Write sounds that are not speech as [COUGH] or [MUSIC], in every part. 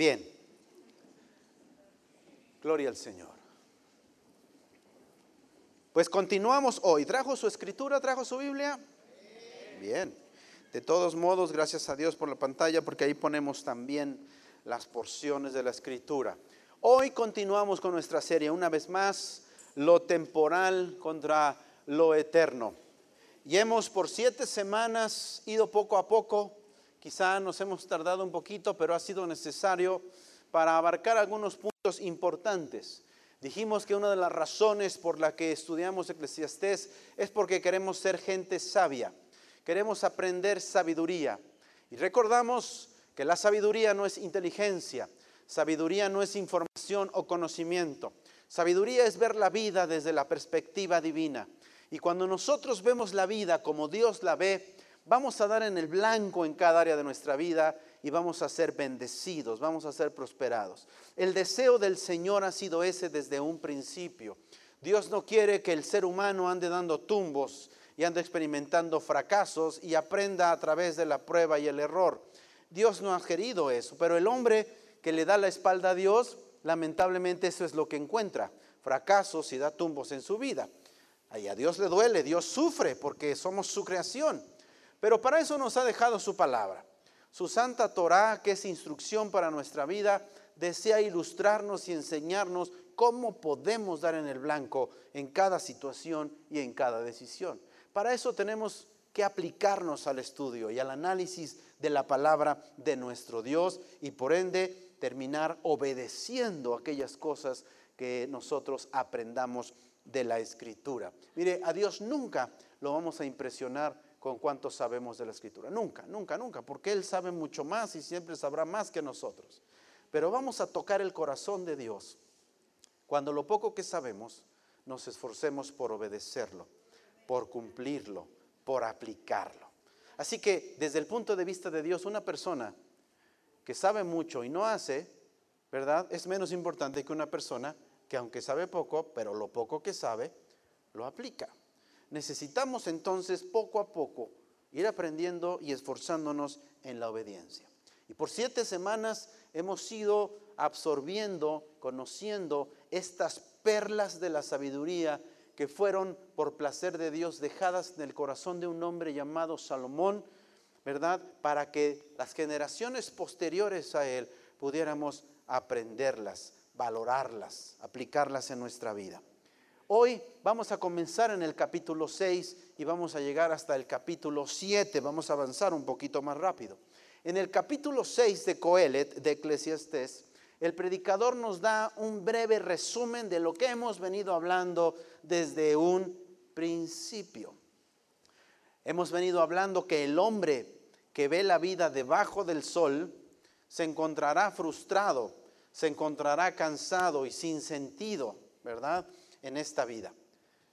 Bien. Gloria al Señor. Pues continuamos hoy. ¿Trajo su escritura? ¿Trajo su Biblia? Bien. De todos modos, gracias a Dios por la pantalla, porque ahí ponemos también las porciones de la escritura. Hoy continuamos con nuestra serie, una vez más, lo temporal contra lo eterno. Y hemos por siete semanas ido poco a poco, quizá nos hemos tardado un poquito, pero ha sido necesario para abarcar algunos puntos importantes. Dijimos que una de las razones por la que estudiamos Eclesiastés es porque queremos ser gente sabia, queremos aprender sabiduría. Y recordamos que la sabiduría no es inteligencia, sabiduría no es información o conocimiento. Sabiduría es ver la vida desde la perspectiva divina. Y cuando nosotros vemos la vida como Dios la ve, vamos a dar en el blanco en cada área de nuestra vida y vamos a ser bendecidos, vamos a ser prosperados. El deseo del Señor ha sido ese desde un principio. Dios no quiere que el ser humano ande dando tumbos y ande experimentando fracasos y aprenda a través de la prueba y el error. Dios no ha querido eso, pero el hombre que le da la espalda a Dios, lamentablemente eso es lo que encuentra, fracasos y da tumbos en su vida. Ahí a Dios le duele, Dios sufre porque somos su creación. Pero para eso nos ha dejado su palabra. Su santa Torah, que es instrucción para nuestra vida, desea ilustrarnos y enseñarnos cómo podemos dar en el blanco en cada situación y en cada decisión. Para eso tenemos que aplicarnos al estudio y al análisis de la palabra de nuestro Dios y por ende terminar obedeciendo aquellas cosas que nosotros aprendamos de la escritura. Mire, a Dios nunca lo vamos a impresionar con cuánto sabemos de la escritura. Nunca, nunca, nunca, porque Él sabe mucho más y siempre sabrá más que nosotros. Pero vamos a tocar el corazón de Dios cuando lo poco que sabemos nos esforcemos por obedecerlo, por cumplirlo, por aplicarlo. Así que desde el punto de vista de Dios, una persona que sabe mucho y no hace, ¿verdad? Es menos importante que una persona que aunque sabe poco, pero lo poco que sabe, lo aplica. Necesitamos entonces poco a poco ir aprendiendo y esforzándonos en la obediencia. Y por siete semanas hemos ido absorbiendo, conociendo estas perlas de la sabiduría que fueron por placer de Dios dejadas en el corazón de un hombre llamado Salomón, ¿verdad? Para que las generaciones posteriores a él pudiéramos aprenderlas valorarlas, aplicarlas en nuestra vida. Hoy vamos a comenzar en el capítulo 6 y vamos a llegar hasta el capítulo 7. Vamos a avanzar un poquito más rápido. En el capítulo 6 de Coelet, de Eclesiastés, el predicador nos da un breve resumen de lo que hemos venido hablando desde un principio. Hemos venido hablando que el hombre que ve la vida debajo del sol se encontrará frustrado se encontrará cansado y sin sentido, ¿verdad? En esta vida.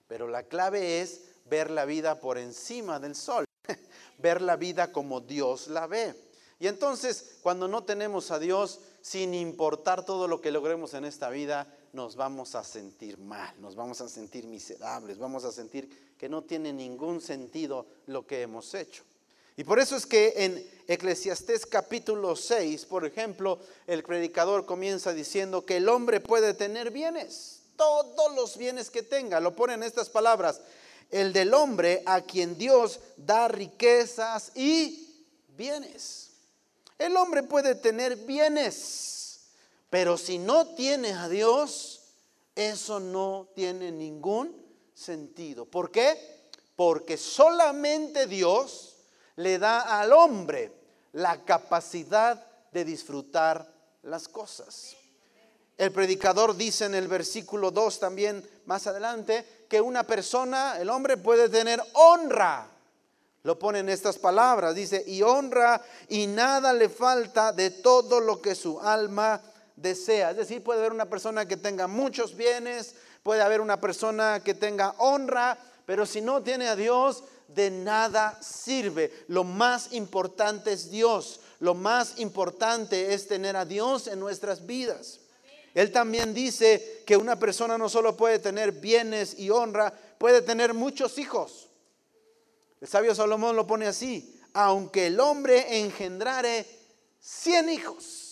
Pero la clave es ver la vida por encima del sol, [LAUGHS] ver la vida como Dios la ve. Y entonces, cuando no tenemos a Dios, sin importar todo lo que logremos en esta vida, nos vamos a sentir mal, nos vamos a sentir miserables, vamos a sentir que no tiene ningún sentido lo que hemos hecho. Y por eso es que en Eclesiastés capítulo 6, por ejemplo, el predicador comienza diciendo que el hombre puede tener bienes, todos los bienes que tenga. Lo pone en estas palabras, el del hombre a quien Dios da riquezas y bienes. El hombre puede tener bienes, pero si no tiene a Dios, eso no tiene ningún sentido. ¿Por qué? Porque solamente Dios le da al hombre la capacidad de disfrutar las cosas. El predicador dice en el versículo 2 también más adelante que una persona, el hombre puede tener honra. Lo pone en estas palabras, dice, y honra y nada le falta de todo lo que su alma desea. Es decir, puede haber una persona que tenga muchos bienes, puede haber una persona que tenga honra, pero si no tiene a Dios, de nada sirve. Lo más importante es Dios. Lo más importante es tener a Dios en nuestras vidas. Él también dice que una persona no solo puede tener bienes y honra, puede tener muchos hijos. El sabio Salomón lo pone así, aunque el hombre engendrare cien hijos,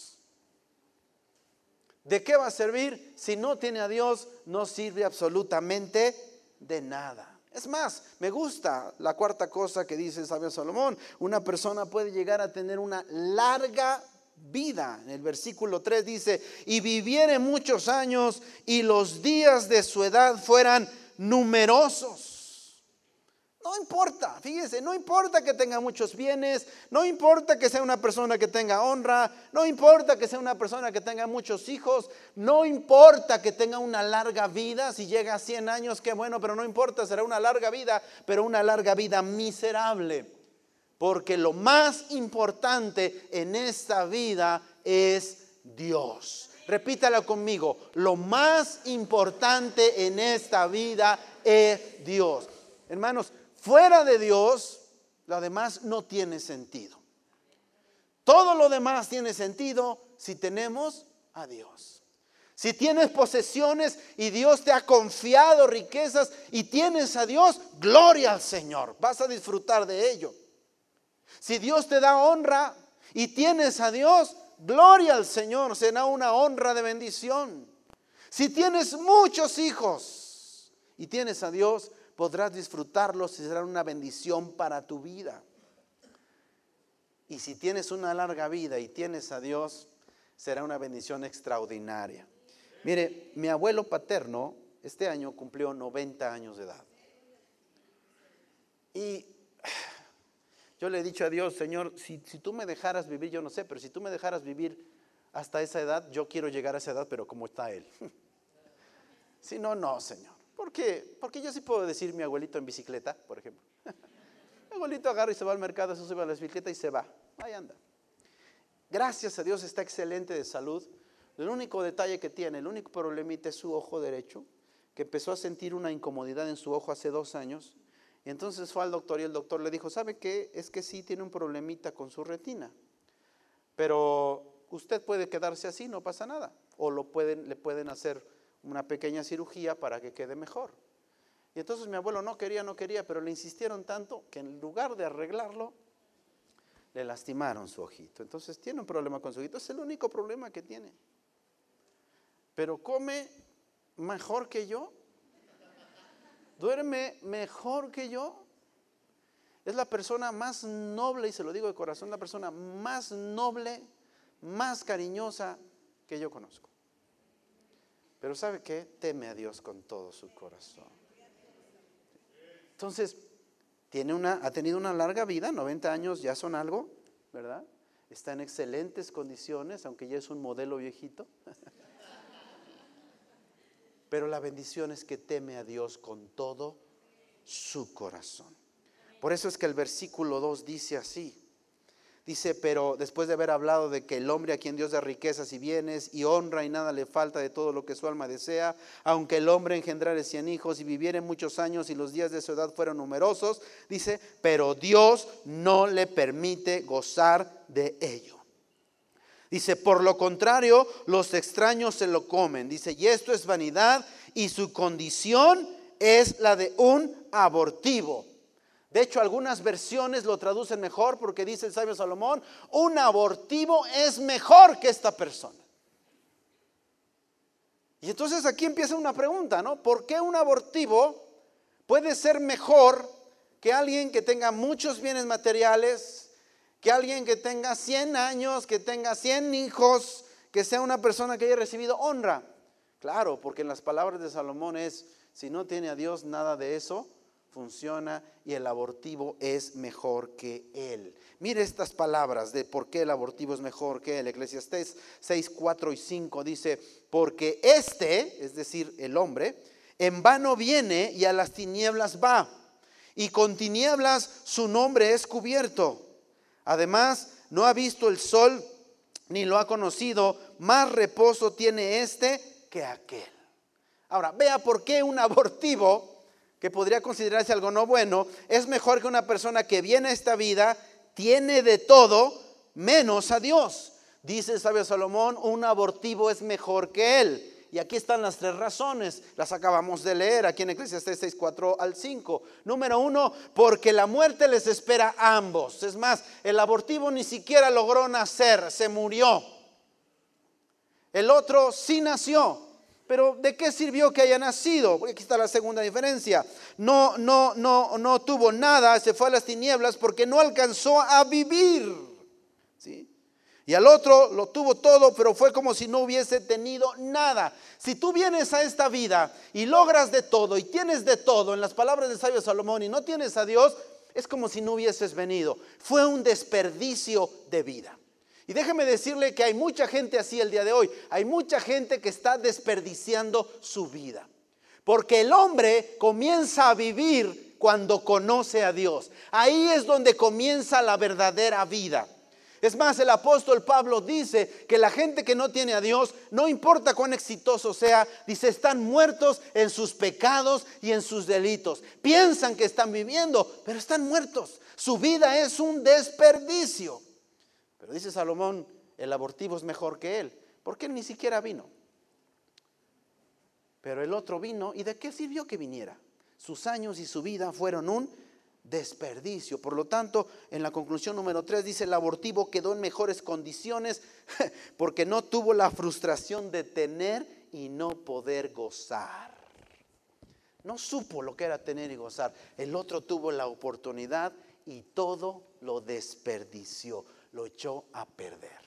¿De qué va a servir? Si no tiene a Dios, no sirve absolutamente de nada. Es más, me gusta la cuarta cosa que dice el sabio Salomón. Una persona puede llegar a tener una larga vida. En el versículo 3 dice, y viviere muchos años y los días de su edad fueran numerosos. No importa, fíjese, no importa que tenga muchos bienes, no importa que sea una persona que tenga honra, no importa que sea una persona que tenga muchos hijos, no importa que tenga una larga vida, si llega a 100 años, qué bueno, pero no importa, será una larga vida, pero una larga vida miserable. Porque lo más importante en esta vida es Dios. Repítala conmigo, lo más importante en esta vida es Dios. Hermanos, fuera de Dios, lo demás no tiene sentido. Todo lo demás tiene sentido si tenemos a Dios. Si tienes posesiones y Dios te ha confiado riquezas y tienes a Dios, gloria al Señor. Vas a disfrutar de ello. Si Dios te da honra y tienes a Dios, gloria al Señor, será una honra de bendición. Si tienes muchos hijos y tienes a Dios, podrás disfrutarlos y será una bendición para tu vida. Y si tienes una larga vida y tienes a Dios, será una bendición extraordinaria. Mire, mi abuelo paterno este año cumplió 90 años de edad. Y yo le he dicho a Dios, Señor, si, tú me dejaras vivir, yo no sé, pero si tú me dejaras vivir hasta esa edad, yo quiero llegar a esa edad, pero como está Él. [LAUGHS] si no, no, Señor. ¿Por qué? Porque yo sí puedo decir mi abuelito en bicicleta, por ejemplo. [LAUGHS] mi abuelito agarra y se va al mercado, se sube a la bicicleta y se va. Ahí anda. Gracias a Dios está excelente de salud. El único detalle que tiene, el único problemita es su ojo derecho, que empezó a sentir una incomodidad en su ojo hace dos años y entonces fue al doctor y el doctor le dijo, ¿sabe qué? Es que sí tiene un problemita con su retina. Pero usted puede quedarse así, no pasa nada. O lo pueden, le pueden hacer una pequeña cirugía para que quede mejor. Y entonces mi abuelo no quería, no quería, pero le insistieron tanto que en lugar de arreglarlo, le lastimaron su ojito. Entonces tiene un problema con su ojito, es el único problema que tiene. Pero come mejor que yo duerme mejor que yo. Es la persona más noble, y se lo digo de corazón, la persona más noble, más cariñosa que yo conozco. Pero ¿sabe qué? Teme a Dios con todo su corazón. Entonces, tiene una, ha tenido una larga vida, 90 años ya son algo, ¿verdad? Está en excelentes condiciones, aunque ya es un modelo viejito. [LAUGHS] Pero la bendición es que teme a Dios con todo su corazón. Por eso es que el versículo 2 dice así. Dice, pero después de haber hablado de que el hombre a quien Dios da riquezas y bienes y honra y nada le falta de todo lo que su alma desea, aunque el hombre engendrare cien hijos y viviere muchos años y los días de su edad fueron numerosos, dice, pero Dios no le permite gozar de ello. Dice, por lo contrario, los extraños se lo comen. Dice, y esto es vanidad y su condición es la de un abortivo. De hecho, algunas versiones lo traducen mejor porque dice el sabio Salomón, un abortivo es mejor que esta persona. Y entonces aquí empieza una pregunta, ¿no? ¿Por qué un abortivo puede ser mejor que alguien que tenga muchos bienes materiales, que alguien que tenga 100 años, que tenga 100 hijos, que sea una persona que haya recibido honra. Claro, porque en las palabras de Salomón es, si no tiene a Dios, nada de eso funciona y el abortivo es mejor que él. Mire estas palabras de por qué el abortivo es mejor que él. Eclesiastés 6, 4 y 5 dice, porque este, es decir, el hombre, en vano viene y a las tinieblas va, y con tinieblas su nombre es cubierto. Además, no ha visto el sol ni lo ha conocido, más reposo tiene este que aquel. Ahora, vea por qué un abortivo, que podría considerarse algo no bueno, es mejor que una persona que viene a esta vida, tiene de todo, menos a Dios. Dice el sabio Salomón, un abortivo es mejor que él. Y aquí están las tres razones, las acabamos de leer aquí en Eclesiastes 6, 4 al 5. Número uno, porque la muerte les espera a ambos. Es más, el abortivo ni siquiera logró nacer, se murió. El otro sí nació. Pero ¿de qué sirvió que haya nacido? Aquí está la segunda diferencia. No, no, no, no tuvo nada, se fue a las tinieblas porque no alcanzó a vivir. Y al otro lo tuvo todo, pero fue como si no hubiese tenido nada. Si tú vienes a esta vida y logras de todo y tienes de todo, en las palabras de sabio Salomón, y no tienes a Dios, es como si no hubieses venido. Fue un desperdicio de vida. Y déjeme decirle que hay mucha gente así el día de hoy. Hay mucha gente que está desperdiciando su vida. Porque el hombre comienza a vivir cuando conoce a Dios. Ahí es donde comienza la verdadera vida. Es más, el apóstol Pablo dice que la gente que no tiene a Dios, no importa cuán exitoso sea, dice, están muertos en sus pecados y en sus delitos. Piensan que están viviendo, pero están muertos. Su vida es un desperdicio. Pero dice Salomón, el abortivo es mejor que él, porque él ni siquiera vino. Pero el otro vino, ¿y de qué sirvió que viniera? Sus años y su vida fueron un desperdicio. Por lo tanto, en la conclusión número 3 dice, el abortivo quedó en mejores condiciones [LAUGHS] porque no tuvo la frustración de tener y no poder gozar. No supo lo que era tener y gozar. El otro tuvo la oportunidad y todo lo desperdició, lo echó a perder.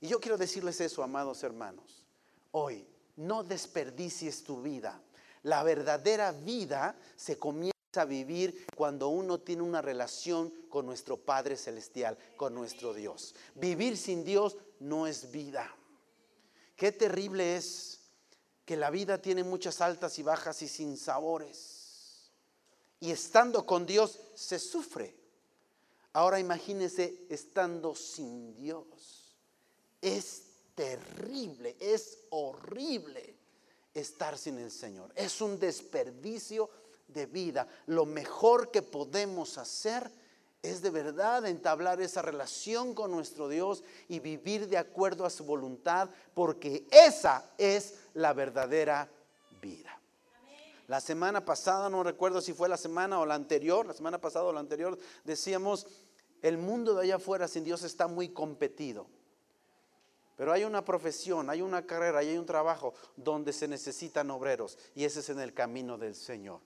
Y yo quiero decirles eso, amados hermanos. Hoy, no desperdicies tu vida. La verdadera vida se comienza a vivir cuando uno tiene una relación con nuestro Padre Celestial, con nuestro Dios. Vivir sin Dios no es vida. Qué terrible es que la vida tiene muchas altas y bajas y sin sabores. Y estando con Dios se sufre. Ahora imagínese estando sin Dios. Es terrible, es horrible estar sin el Señor. Es un desperdicio de vida. Lo mejor que podemos hacer es de verdad entablar esa relación con nuestro Dios y vivir de acuerdo a su voluntad, porque esa es la verdadera vida. La semana pasada, no recuerdo si fue la semana o la anterior, la semana pasada o la anterior, decíamos, el mundo de allá afuera sin Dios está muy competido. Pero hay una profesión, hay una carrera, hay un trabajo donde se necesitan obreros y ese es en el camino del Señor.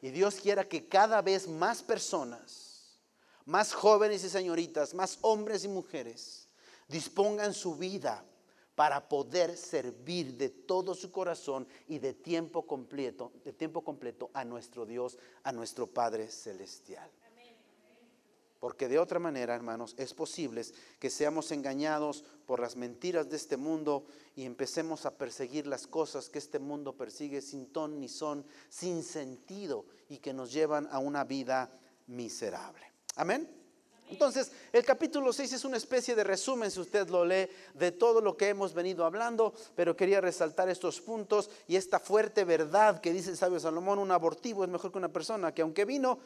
Y Dios quiera que cada vez más personas, más jóvenes y señoritas, más hombres y mujeres, dispongan su vida para poder servir de todo su corazón y de tiempo completo, de tiempo completo a nuestro Dios, a nuestro Padre celestial. Porque de otra manera, hermanos, es posible que seamos engañados por las mentiras de este mundo y empecemos a perseguir las cosas que este mundo persigue sin ton ni son, sin sentido y que nos llevan a una vida miserable. Amén. Entonces, el capítulo 6 es una especie de resumen, si usted lo lee, de todo lo que hemos venido hablando, pero quería resaltar estos puntos y esta fuerte verdad que dice el sabio Salomón, un abortivo es mejor que una persona que aunque vino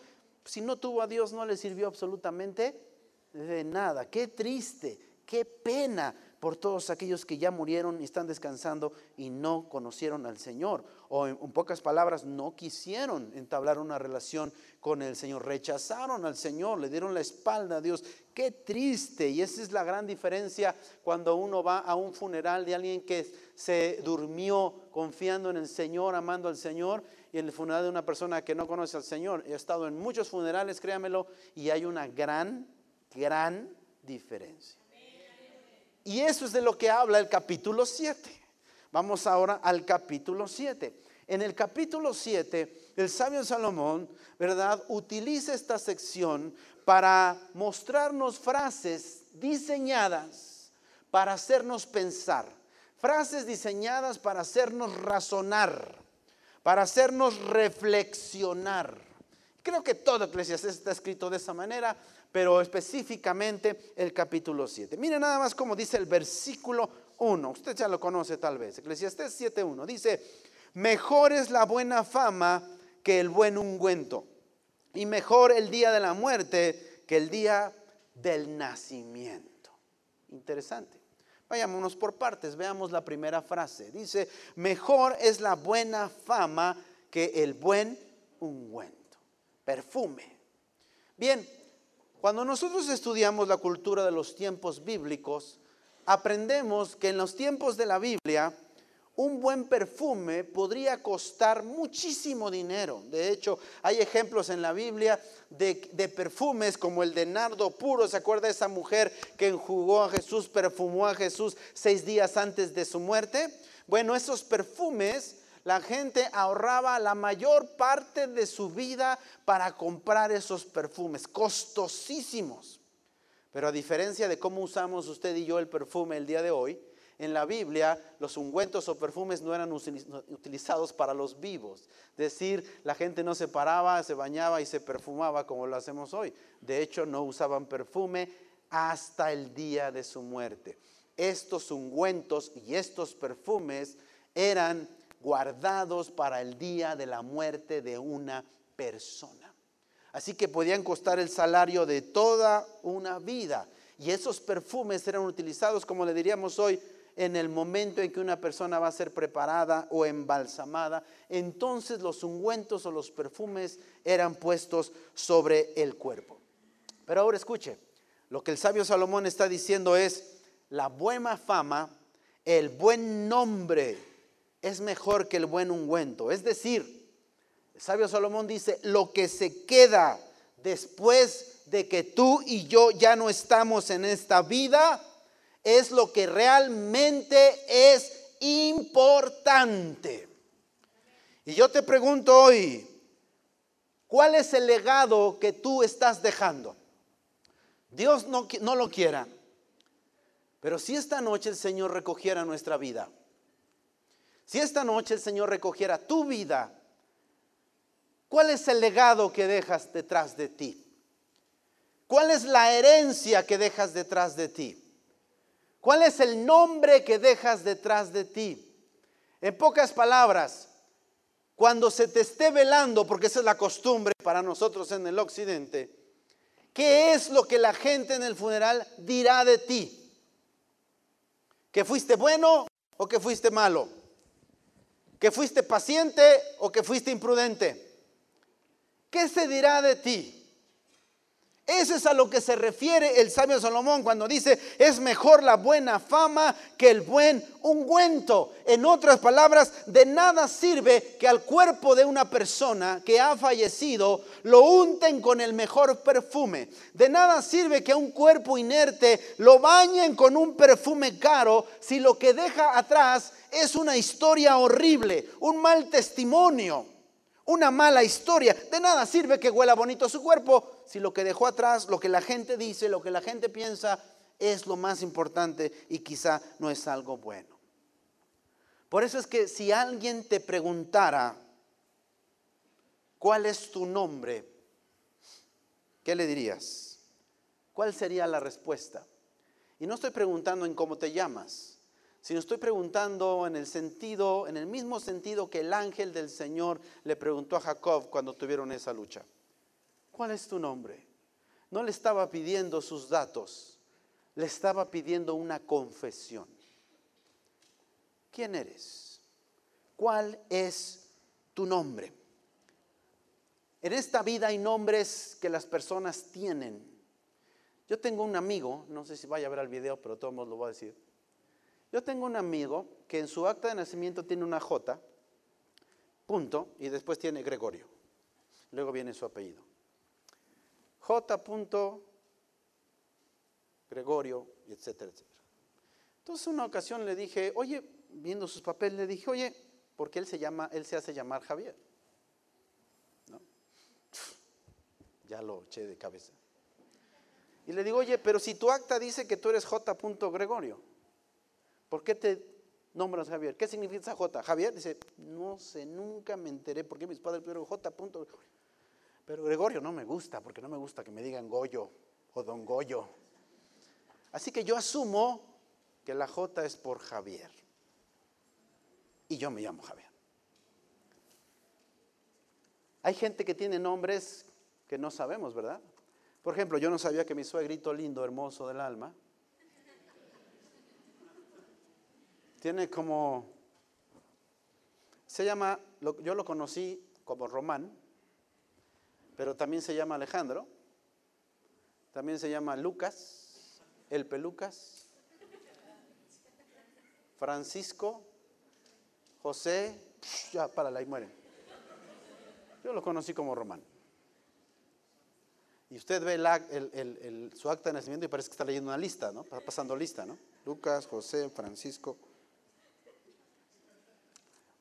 si no tuvo a Dios no le sirvió absolutamente de nada. Qué triste, qué pena por todos aquellos que ya murieron y están descansando y no conocieron al Señor. O en, pocas palabras, no quisieron entablar una relación con el Señor. Rechazaron al Señor, le dieron la espalda a Dios. Qué triste. Y esa es la gran diferencia cuando uno va a un funeral de alguien que se durmió confiando en el Señor, amando al Señor y en el funeral de una persona que no conoce al Señor. He estado en muchos funerales, créamelo, y hay una gran, gran diferencia. Y eso es de lo que habla el capítulo 7. Vamos ahora al capítulo 7. En el capítulo 7, el sabio Salomón, ¿verdad?, utiliza esta sección para mostrarnos frases diseñadas para hacernos pensar, frases diseñadas para hacernos razonar para hacernos reflexionar. Creo que todo Eclesiastés está escrito de esa manera, pero específicamente el capítulo 7. Mire nada más como dice el versículo 1. Usted ya lo conoce tal vez. Eclesiastés 7.1. Dice, mejor es la buena fama que el buen ungüento. Y mejor el día de la muerte que el día del nacimiento. Interesante. Vayámonos por partes, veamos la primera frase. Dice, mejor es la buena fama que el buen ungüento, perfume. Bien, cuando nosotros estudiamos la cultura de los tiempos bíblicos, aprendemos que en los tiempos de la Biblia un buen perfume podría costar muchísimo dinero. De hecho, hay ejemplos en la Biblia de, perfumes como el de nardo puro. ¿Se acuerda esa mujer que enjugó a Jesús, perfumó a Jesús seis días antes de su muerte? Bueno, esos perfumes, la gente ahorraba la mayor parte de su vida para comprar esos perfumes, costosísimos. Pero a diferencia de cómo usamos usted y yo el perfume el día de hoy, en la Biblia los ungüentos o perfumes no eran utilizados para los vivos. Es decir, la gente no se paraba, se bañaba y se perfumaba como lo hacemos hoy. De hecho, no usaban perfume hasta el día de su muerte. Estos ungüentos y estos perfumes eran guardados para el día de la muerte de una persona. Así que podían costar el salario de toda una vida. Y esos perfumes eran utilizados, como le diríamos hoy, en el momento en que una persona va a ser preparada o embalsamada, entonces los ungüentos o los perfumes eran puestos sobre el cuerpo. Pero ahora escuche, lo que el sabio Salomón está diciendo es, la buena fama, el buen nombre es mejor que el buen ungüento. Es decir, el sabio Salomón dice, lo que se queda después de que tú y yo ya no estamos en esta vida, es lo que realmente es importante. Y yo te pregunto hoy, ¿cuál es el legado que tú estás dejando? Dios no, lo quiera, pero si esta noche el Señor recogiera nuestra vida, si esta noche el Señor recogiera tu vida, ¿cuál es el legado que dejas detrás de ti? ¿Cuál es la herencia que dejas detrás de ti? ¿Cuál es el nombre que dejas detrás de ti? En pocas palabras, cuando se te esté velando, porque esa es la costumbre para nosotros en el occidente, ¿qué es lo que la gente en el funeral dirá de ti? ¿Que fuiste bueno o que fuiste malo? ¿Que fuiste paciente o que fuiste imprudente? ¿Qué se dirá de ti? Eso es a lo que se refiere el sabio Salomón cuando dice, es mejor la buena fama que el buen ungüento. En otras palabras, de nada sirve que al cuerpo de una persona que ha fallecido lo unten con el mejor perfume. De nada sirve que a un cuerpo inerte lo bañen con un perfume caro si lo que deja atrás es una historia horrible, un mal testimonio una mala historia. De nada sirve que huela bonito su cuerpo si lo que dejó atrás, lo que la gente dice, lo que la gente piensa es lo más importante y quizá no es algo bueno. Por eso es que si alguien te preguntara, ¿cuál es tu nombre? ¿Qué le dirías? ¿Cuál sería la respuesta? Y no estoy preguntando en cómo te llamas sino estoy preguntando en el sentido, en el mismo sentido que el ángel del Señor le preguntó a Jacob cuando tuvieron esa lucha. ¿Cuál es tu nombre? No le estaba pidiendo sus datos, le estaba pidiendo una confesión. ¿Quién eres? ¿Cuál es tu nombre? En esta vida hay nombres que las personas tienen. Yo tengo un amigo, no sé si vaya a ver el video, pero todos lo voy a decir yo tengo un amigo que en su acta de nacimiento tiene una J, punto, y después tiene Gregorio. Luego viene su apellido. J. Gregorio, etcétera, etcétera. Entonces una ocasión le dije, oye, viendo sus papeles, le dije, oye, ¿por qué él se llama, él se hace llamar Javier? [LAUGHS] Ya lo eché de cabeza. Y le digo, oye, pero si tu acta dice que tú eres J. Gregorio. ¿Por qué te nombras Javier? ¿Qué significa esa J? Javier dice, no sé, nunca me enteré por qué mis padres pidieron J. Punto. Pero Gregorio no me gusta, porque no me gusta que me digan Goyo o Don Goyo. Así que yo asumo que la J es por Javier. Y yo me llamo Javier. Hay gente que tiene nombres que no sabemos, ¿verdad? Por ejemplo, yo no sabía que mi suegrito lindo, hermoso del alma, Tiene como, se llama, yo lo conocí como Román, pero también se llama Alejandro, también se llama Lucas, el Pelucas, Francisco, José, ya, párala y muere. Yo lo conocí como Román. Y usted ve su acta de nacimiento y parece que está leyendo una lista, ¿no? Está pasando lista, ¿no? Lucas, José, Francisco.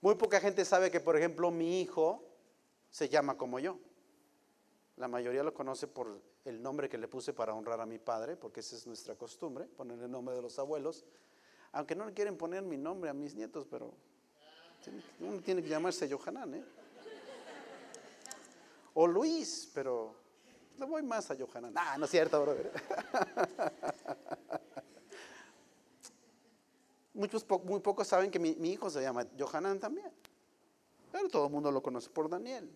Muy poca gente sabe que, por ejemplo, mi hijo se llama como yo. La mayoría lo conoce por el nombre que le puse para honrar a mi padre, porque esa es nuestra costumbre, poner el nombre de los abuelos. Aunque no le quieren poner mi nombre a mis nietos, pero uno tiene que llamarse Johanan, ¿eh? O Luis, pero le voy más a Johanan. Ah, no es cierto, brother. [LAUGHS] Muchos, muy pocos saben que mi, hijo se llama Johanan también. Pero todo el mundo lo conoce por Daniel.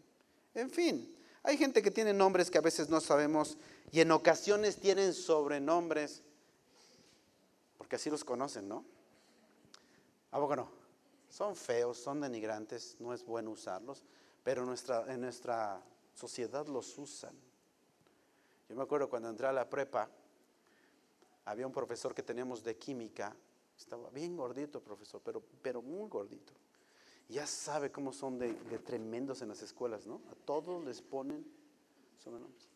En fin, hay gente que tiene nombres que a veces no sabemos y en ocasiones tienen sobrenombres porque así los conocen, ¿no? ¿A poco no? Son feos, son denigrantes, no es bueno usarlos, pero nuestra, en nuestra sociedad los usan. Yo me acuerdo cuando entré a la prepa, había un profesor que teníamos de química, estaba bien gordito profesor, pero, pero muy gordito. Ya sabe cómo son de, tremendos en las escuelas, ¿no? A todos les ponen sobrenombres.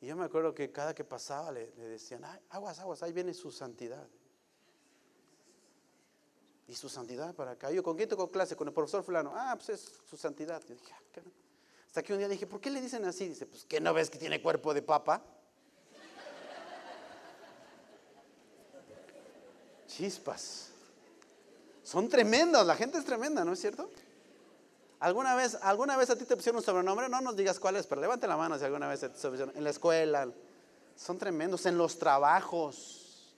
Y yo me acuerdo que cada que pasaba le, decían, aguas, aguas, ahí viene su santidad. Y su santidad para acá. Yo, ¿con quién tocó clase? Con el profesor fulano. Ah, pues es su santidad. Yo dije, ah, hasta que un día dije, ¿por qué le dicen así? Dice, pues que no ves que tiene cuerpo de papa. Chispas. Son tremendos, la gente es tremenda, ¿no es cierto? ¿Alguna vez, ¿Alguna vez a ti te pusieron un sobrenombre? No nos digas cuál es, pero levante la mano si alguna vez te pusieron. En la escuela. Son tremendos. En los trabajos.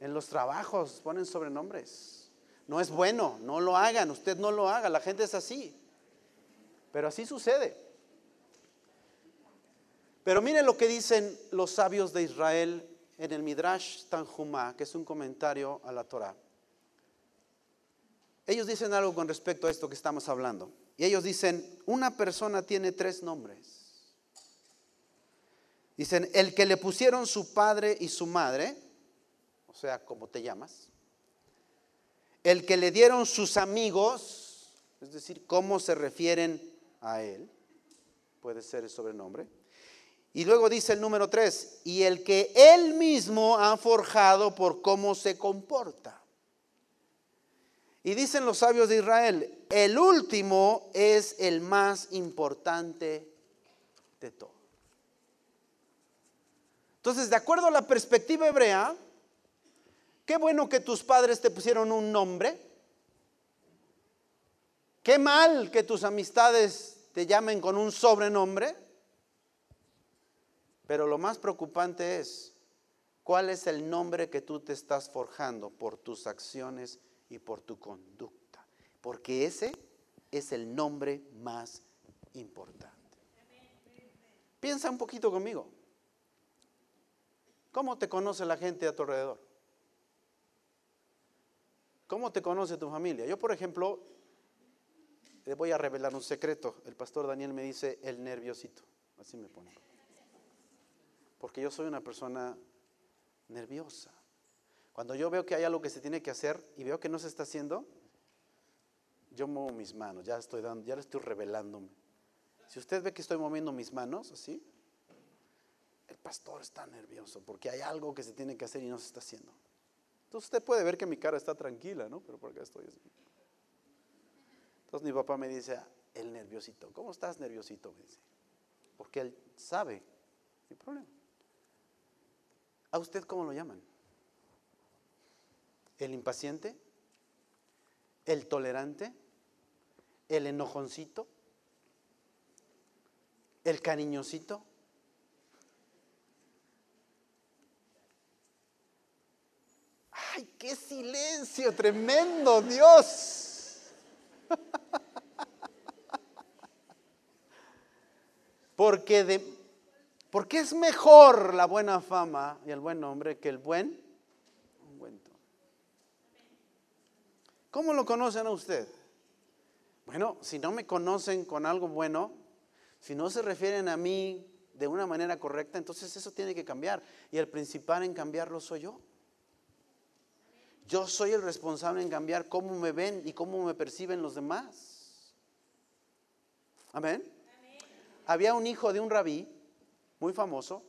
En los trabajos ponen sobrenombres. No es bueno, no lo hagan. Usted no lo haga. La gente es así. Pero así sucede. Pero mire lo que dicen los sabios de Israel en el Midrash Tanjumá, que es un comentario a la Torah. Ellos dicen algo con respecto a esto que estamos hablando. Y ellos dicen, una persona tiene tres nombres. Dicen, el que le pusieron su padre y su madre, o sea, como te llamas. El que le dieron sus amigos, es decir, cómo se refieren a él, puede ser el sobrenombre. Y luego dice el número 3, y el que él mismo ha forjado por cómo se comporta. Y dicen los sabios de Israel, el último es el más importante de todo. Entonces, de acuerdo a la perspectiva hebrea, qué bueno que tus padres te pusieron un nombre. Qué mal que tus amistades te llamen con un sobrenombre, pero lo más preocupante es cuál es el nombre que tú te estás forjando por tus acciones y por tu conducta, porque ese es el nombre más importante. Piensa un poquito conmigo. ¿Cómo te conoce la gente a tu alrededor? ¿Cómo te conoce tu familia? Yo, por ejemplo, le voy a revelar un secreto. El pastor Daniel me dice el nerviosito. Así me pone. Porque yo soy una persona nerviosa. Cuando yo veo que hay algo que se tiene que hacer y veo que no se está haciendo, yo muevo mis manos, ya estoy dando, ya le estoy revelándome. Si usted ve que estoy moviendo mis manos así, el pastor está nervioso porque hay algo que se tiene que hacer y no se está haciendo. Entonces usted puede ver que mi cara está tranquila, ¿no? Pero por acá estoy así. Entonces mi papá me dice, el nerviosito, ¿cómo estás nerviosito? Me dice, porque él sabe mi problema. ¿A usted cómo lo llaman? ¿El impaciente? ¿El tolerante? ¿El enojoncito? ¿El cariñosito? ¡Ay, qué silencio tremendo, Dios! [LAUGHS] Porque, de, porque es mejor la buena fama y el buen nombre que el buen. ¿Cómo lo conocen a usted? Bueno, si no me conocen con algo bueno, si no se refieren a mí de una manera correcta, entonces eso tiene que cambiar. Y el principal en cambiarlo soy yo. Yo soy el responsable en cambiar cómo me ven y cómo me perciben los demás. Amén. Había un hijo de un rabí muy famoso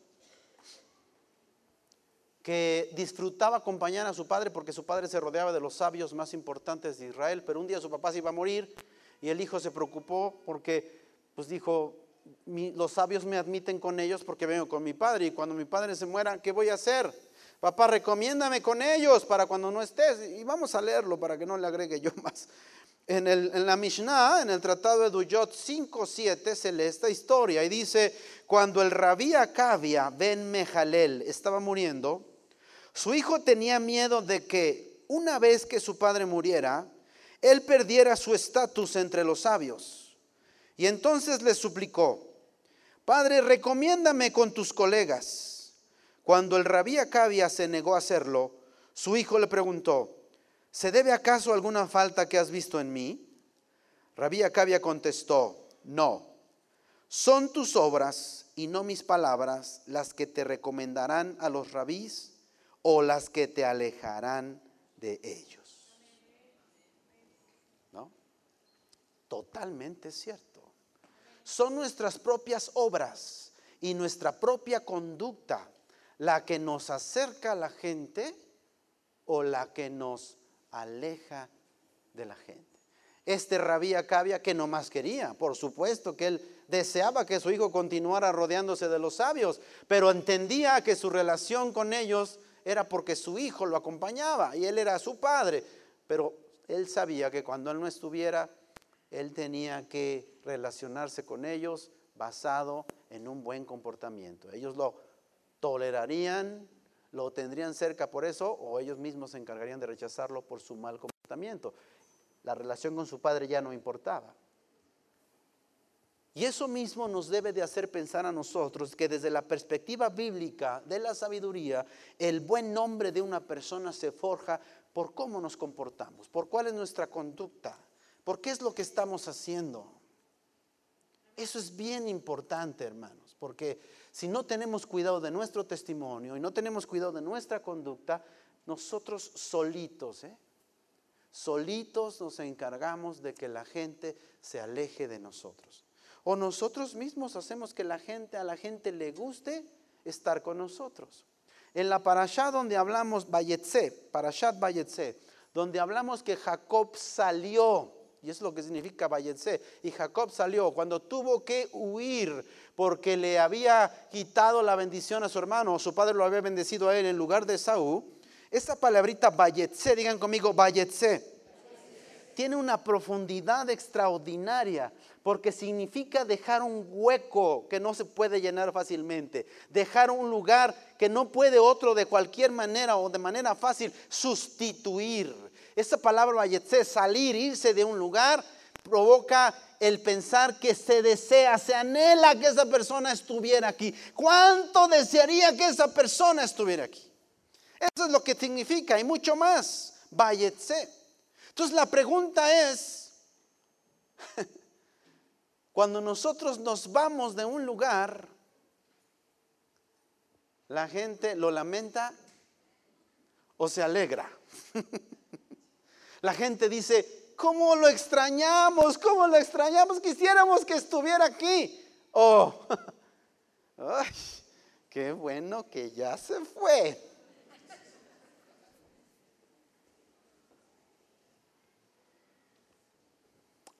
que disfrutaba acompañar a su padre porque su padre se rodeaba de los sabios más importantes de Israel, pero un día su papá se iba a morir y el hijo se preocupó porque pues dijo, los sabios me admiten con ellos porque vengo con mi padre y cuando mi padre se muera, ¿qué voy a hacer? Papá, recomiéndame con ellos para cuando no estés. Y vamos a leerlo para que no le agregue yo [LAUGHS] más. En, la Mishnah, en el Tratado de Duyot 5.7, se lee esta historia y dice, cuando el rabí Acabia ben Mejalel estaba muriendo, su hijo tenía miedo de que una vez que su padre muriera, él perdiera su estatus entre los sabios. Y entonces le suplicó, Padre, recomiéndame con tus colegas. Cuando el rabí Acabia se negó a hacerlo, su hijo le preguntó, ¿se debe acaso alguna falta que has visto en mí? Rabí Acabia contestó, no, son tus obras y no mis palabras las que te recomendarán a los rabís o las que te alejarán de ellos. ¿No? Totalmente cierto. Son nuestras propias obras y nuestra propia conducta la que nos acerca a la gente o la que nos aleja de la gente. Este rabí Acabia que no más quería, por supuesto que él deseaba que su hijo continuara rodeándose de los sabios, pero entendía que su relación con ellos era porque su hijo lo acompañaba y él era su padre. Pero él sabía que cuando él no estuviera, él tenía que relacionarse con ellos basado en un buen comportamiento. Ellos lo tolerarían, lo tendrían cerca por eso, o ellos mismos se encargarían de rechazarlo por su mal comportamiento. La relación con su padre ya no importaba. Y eso mismo nos debe de hacer pensar a nosotros que desde la perspectiva bíblica de la sabiduría, el buen nombre de una persona se forja por cómo nos comportamos, por cuál es nuestra conducta, por qué es lo que estamos haciendo. Eso es bien importante, hermanos, porque si no tenemos cuidado de nuestro testimonio y no tenemos cuidado de nuestra conducta, nosotros solitos, ¿eh? solitos nos encargamos de que la gente se aleje de nosotros. O nosotros mismos hacemos que la gente, a la gente le guste estar con nosotros. En la parashá donde hablamos, Bayetse, parashat Bayetse, donde hablamos que Jacob salió, y es lo que significa Bayetse, y Jacob salió cuando tuvo que huir porque le había quitado la bendición a su hermano, su padre lo había bendecido a él en lugar de Saúl. Esa palabrita Bayetse, digan conmigo Bayetse, tiene una profundidad extraordinaria porque significa dejar un hueco que no se puede llenar fácilmente, dejar un lugar que no puede otro de cualquier manera o de manera fácil sustituir. Esa palabra vayetse, salir, irse de un lugar, provoca el pensar que se desea, se anhela que esa persona estuviera aquí. ¿Cuánto desearía que esa persona estuviera aquí? Eso es lo que significa y mucho más. Vayetse. Entonces la pregunta es, [LAUGHS] Cuando nosotros nos vamos de un lugar, la gente lo lamenta o se alegra. [LAUGHS] la gente dice, ¿cómo lo extrañamos? ¿Cómo lo extrañamos? Quisiéramos que estuviera aquí. Oh, [LAUGHS] ay, qué bueno que ya se fue.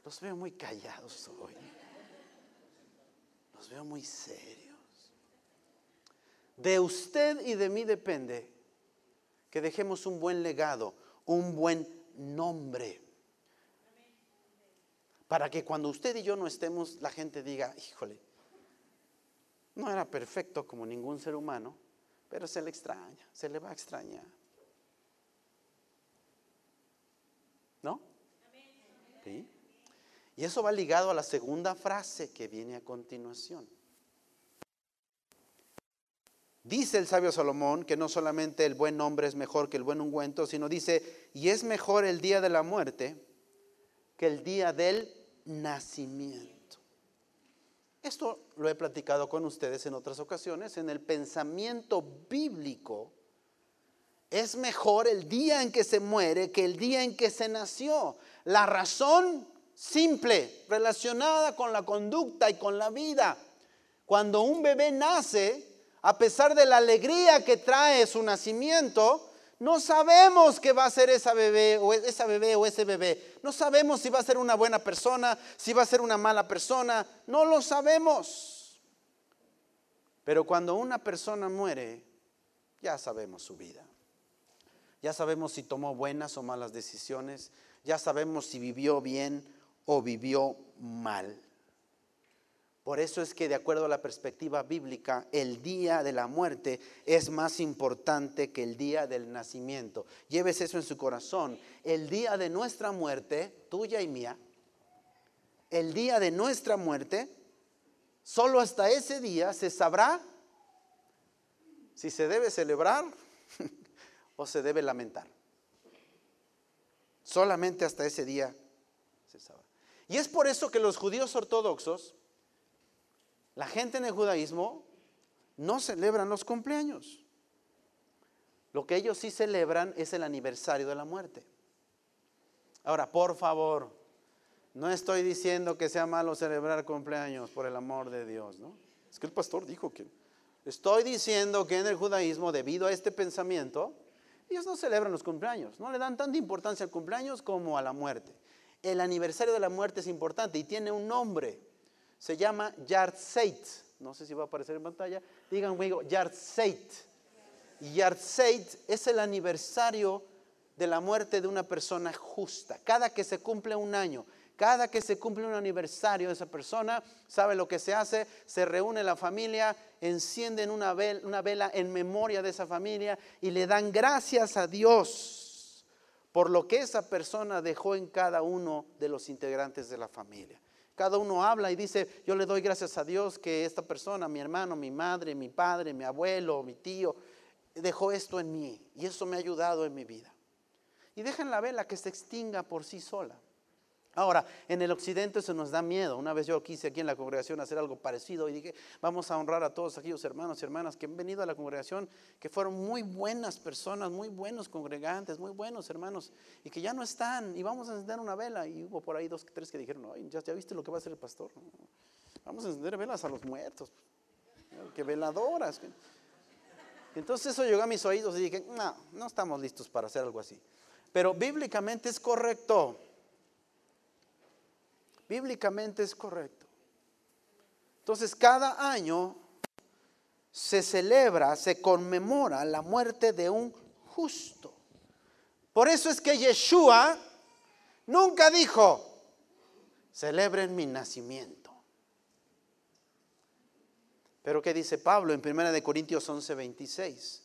Los veo muy callados hoy veo muy serios. De usted y de mí depende que dejemos un buen legado, un buen nombre. Para que cuando usted y yo no estemos, la gente diga, híjole, no era perfecto como ningún ser humano, pero se le extraña, se le va a extrañar. ¿No? ¿Sí? Y eso va ligado a la segunda frase que viene a continuación. Dice el sabio Salomón que no solamente el buen nombre es mejor que el buen ungüento, sino dice, y es mejor el día de la muerte que el día del nacimiento. Esto lo he platicado con ustedes en otras ocasiones. En el pensamiento bíblico, es mejor el día en que se muere que el día en que se nació. La razón simple, relacionada con la conducta y con la vida. Cuando un bebé nace, a pesar de la alegría que trae su nacimiento, no sabemos qué va a ser esa bebé o esa bebé o ese bebé. No sabemos si va a ser una buena persona, si va a ser una mala persona. No lo sabemos. Pero cuando una persona muere, ya sabemos su vida. Ya sabemos si tomó buenas o malas decisiones. Ya sabemos si vivió bien o vivió mal. Por eso es que de acuerdo a la perspectiva bíblica, el día de la muerte es más importante que el día del nacimiento. Lleves eso en su corazón. El día de nuestra muerte, tuya y mía, el día de nuestra muerte, solo hasta ese día se sabrá si se debe celebrar [LAUGHS] o se debe lamentar. Solamente hasta ese día se sabrá. Y es por eso que los judíos ortodoxos, la gente en el judaísmo, no celebran los cumpleaños. Lo que ellos sí celebran es el aniversario de la muerte. Ahora, por favor, no estoy diciendo que sea malo celebrar cumpleaños, por el amor de Dios, ¿no? Es que el pastor dijo que... Estoy diciendo que en el judaísmo, debido a este pensamiento, ellos no celebran los cumpleaños, no le dan tanta importancia al cumpleaños como a la muerte. El aniversario de la muerte es importante y tiene un nombre. Se llama Yartzeit. No sé si va a aparecer en pantalla. Digan conmigo, Yartzeit. Yartzeit es el aniversario de la muerte de una persona justa. Cada que se cumple un año, cada que se cumple un aniversario de esa persona, ¿sabe lo que se hace? Se reúne la familia, encienden una vela en memoria de esa familia y le dan gracias a Dios por lo que esa persona dejó en cada uno de los integrantes de la familia. Cada uno habla y dice, yo le doy gracias a Dios que esta persona, mi hermano, mi madre, mi padre, mi abuelo, mi tío, dejó esto en mí y eso me ha ayudado en mi vida. Y dejan la vela que se extinga por sí sola. Ahora, en el occidente eso nos da miedo. Una vez yo quise aquí en la congregación hacer algo parecido y dije, vamos a honrar a todos aquellos hermanos y hermanas que han venido a la congregación, que fueron muy buenas personas, muy buenos congregantes, muy buenos hermanos, y que ya no están, y vamos a encender una vela. Y hubo por ahí dos, tres que dijeron, Ay, ya, viste lo que va a hacer el pastor. Vamos a encender velas a los muertos. Que veladoras. Entonces eso llegó a mis oídos y dije, no, no estamos listos para hacer algo así. Pero bíblicamente es correcto bíblicamente es correcto. Entonces, cada año se celebra, se conmemora la muerte de un justo. Por eso es que Yeshua nunca dijo, celebren mi nacimiento. Pero ¿qué dice Pablo en 1 Corintios 11, 26?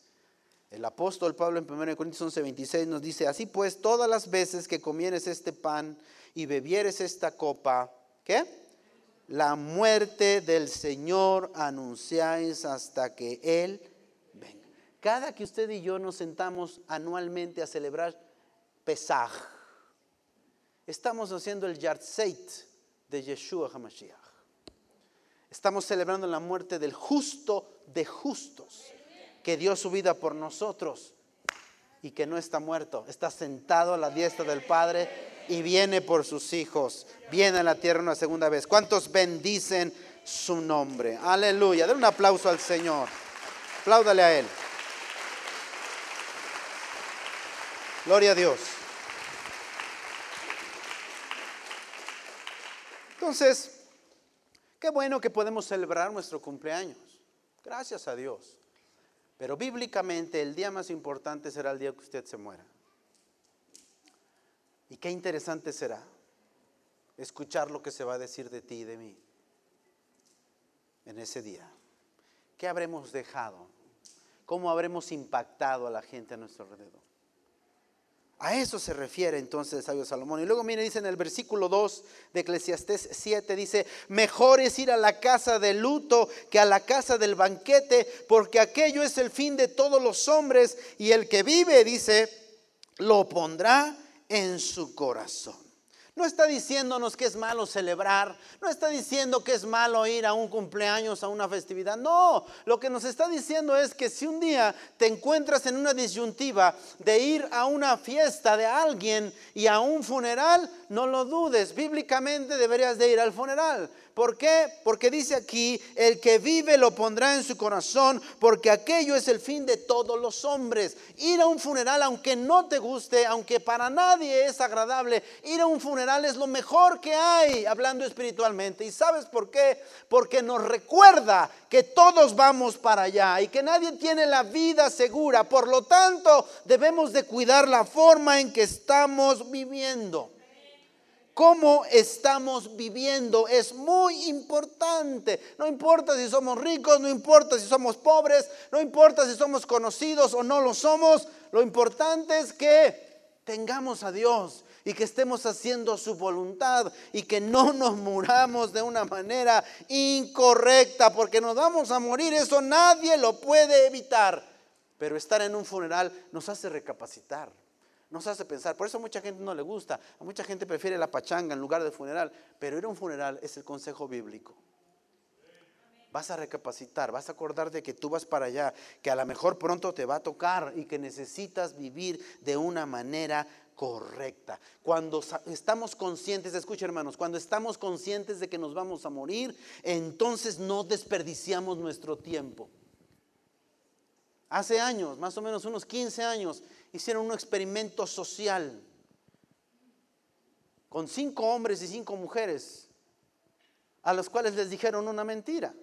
El apóstol Pablo en 1 Corintios 11, 26 nos dice, así pues, todas las veces que comieres este pan y bebieres esta copa, ¿qué? La muerte del Señor anunciáis hasta que Él venga. Cada que usted y yo nos sentamos anualmente a celebrar Pesaj, estamos haciendo el Yartzeit de Yeshua HaMashiach. Estamos celebrando la muerte del justo de justos, que dio su vida por nosotros y que no está muerto, está sentado a la diestra del Padre y viene por sus hijos, viene a la tierra una segunda vez. ¿Cuántos bendicen su nombre? Aleluya. Den un aplauso al Señor. Apláudale a Él. Gloria a Dios. Entonces, qué bueno que podemos celebrar nuestro cumpleaños. Gracias a Dios. Pero bíblicamente el día más importante será el día que usted se muera. Y qué interesante será escuchar lo que se va a decir de ti y de mí en ese día. ¿Qué habremos dejado? ¿Cómo habremos impactado a la gente a nuestro alrededor? A eso se refiere entonces el sabio Salomón. Y luego mire, dice en el versículo 2 de Eclesiastés 7, dice, mejor es ir a la casa del luto que a la casa del banquete, porque aquello es el fin de todos los hombres y el que vive, dice, lo pondrá en su corazón. No está diciéndonos que es malo celebrar, no está diciendo que es malo ir a un cumpleaños, a una festividad. No, lo que nos está diciendo es que si un día te encuentras en una disyuntiva de ir a una fiesta de alguien y a un funeral, no lo dudes, bíblicamente deberías de ir al funeral. ¿Por qué? Porque dice aquí, el que vive lo pondrá en su corazón, porque aquello es el fin de todos los hombres. Ir a un funeral, aunque no te guste, aunque para nadie es agradable, ir a un funeral es lo mejor que hay, hablando espiritualmente. ¿Y sabes por qué? Porque nos recuerda que todos vamos para allá y que nadie tiene la vida segura. Por lo tanto, debemos de cuidar la forma en que estamos viviendo cómo estamos viviendo es muy importante. No importa si somos ricos, no importa si somos pobres, no importa si somos conocidos o no lo somos. Lo importante es que tengamos a Dios y que estemos haciendo su voluntad y que no nos muramos de una manera incorrecta, porque nos vamos a morir, eso nadie lo puede evitar. Pero estar en un funeral nos hace recapacitar nos hace pensar. Por eso a mucha gente no le gusta. A mucha gente prefiere la pachanga en lugar de funeral. Pero ir a un funeral es el consejo bíblico. Vas a recapacitar, vas a acordar de que tú vas para allá, que a lo mejor pronto te va a tocar y que necesitas vivir de una manera correcta. Cuando estamos conscientes, escucha hermanos, cuando estamos conscientes de que nos vamos a morir, entonces no desperdiciamos nuestro tiempo. Hace años, más o menos unos 15 años, hicieron un experimento social con cinco hombres y cinco mujeres, a los cuales les dijeron una mentira.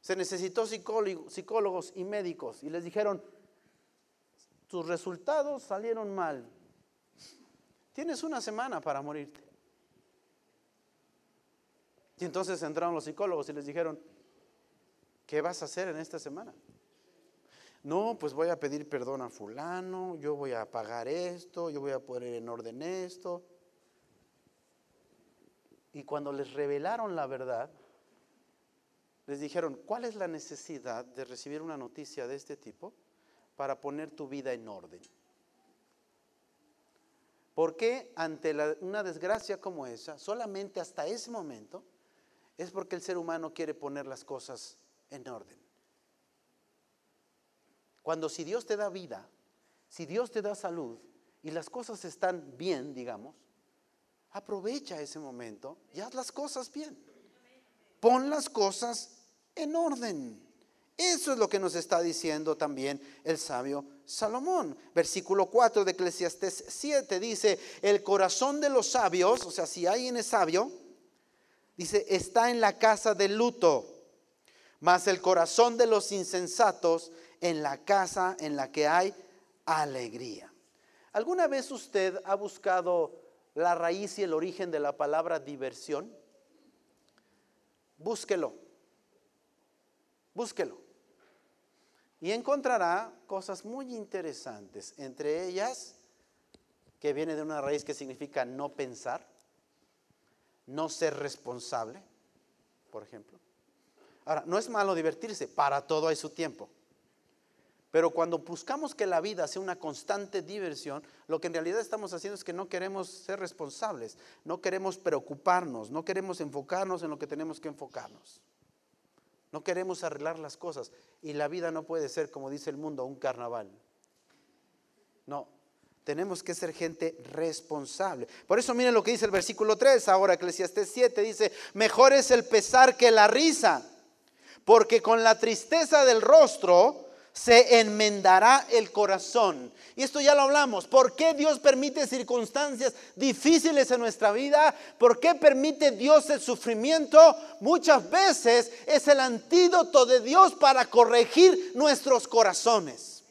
Se necesitó psicólogos y médicos y les dijeron, tus resultados salieron mal. Tienes una semana para morirte. Y entonces entraron los psicólogos y les dijeron, ¿qué vas a hacer en esta semana? No, pues voy a pedir perdón a fulano, yo voy a pagar esto, yo voy a poner en orden esto. Y cuando les revelaron la verdad, les dijeron, ¿cuál es la necesidad de recibir una noticia de este tipo para poner tu vida en orden? ¿Por qué ante una desgracia como esa, solamente hasta ese momento, es porque el ser humano quiere poner las cosas en orden? Cuando si Dios te da vida, si Dios te da salud y las cosas están bien, digamos, aprovecha ese momento y haz las cosas bien. Pon las cosas en orden. Eso es lo que nos está diciendo también el sabio Salomón. Versículo 4 de Eclesiastés 7 dice, el corazón de los sabios, o sea, si alguien es sabio, dice, está en la casa de luto, mas el corazón de los insensatos en la casa en la que hay alegría. ¿Alguna vez usted ha buscado la raíz y el origen de la palabra diversión? Búsquelo. Búsquelo. Y encontrará cosas muy interesantes, entre ellas que viene de una raíz que significa no pensar, no ser responsable, por ejemplo. Ahora, no es malo divertirse, para todo hay su tiempo. Pero cuando buscamos que la vida sea una constante diversión, lo que en realidad estamos haciendo es que no queremos ser responsables, no queremos preocuparnos, no queremos enfocarnos en lo que tenemos que enfocarnos. No queremos arreglar las cosas. Y la vida no puede ser, como dice el mundo, un carnaval. No, tenemos que ser gente responsable. Por eso miren lo que dice el versículo 3, ahora Eclesiastés 7, dice, mejor es el pesar que la risa, porque con la tristeza del rostro se enmendará el corazón. Y esto ya lo hablamos. ¿Por qué Dios permite circunstancias difíciles en nuestra vida? ¿Por qué permite Dios el sufrimiento? Muchas veces es el antídoto de Dios para corregir nuestros corazones.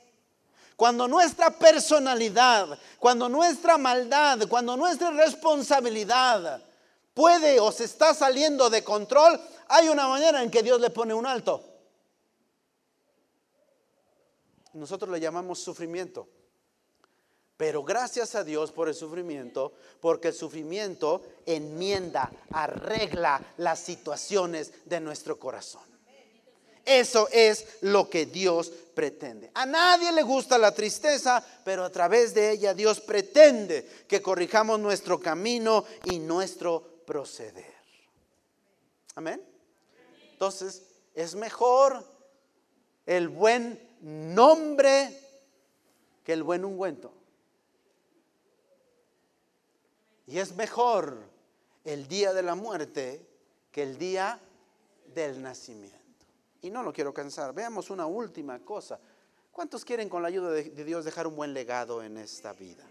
Cuando nuestra personalidad, cuando nuestra maldad, cuando nuestra responsabilidad puede o se está saliendo de control, hay una manera en que Dios le pone un alto nosotros le llamamos sufrimiento. Pero gracias a Dios por el sufrimiento, porque el sufrimiento enmienda, arregla las situaciones de nuestro corazón. Eso es lo que Dios pretende. A nadie le gusta la tristeza, pero a través de ella Dios pretende que corrijamos nuestro camino y nuestro proceder. Amén. Entonces, es mejor el buen nombre que el buen ungüento. Y es mejor el día de la muerte que el día del nacimiento. Y no lo quiero cansar. Veamos una última cosa. ¿Cuántos quieren con la ayuda de, Dios dejar un buen legado en esta vida?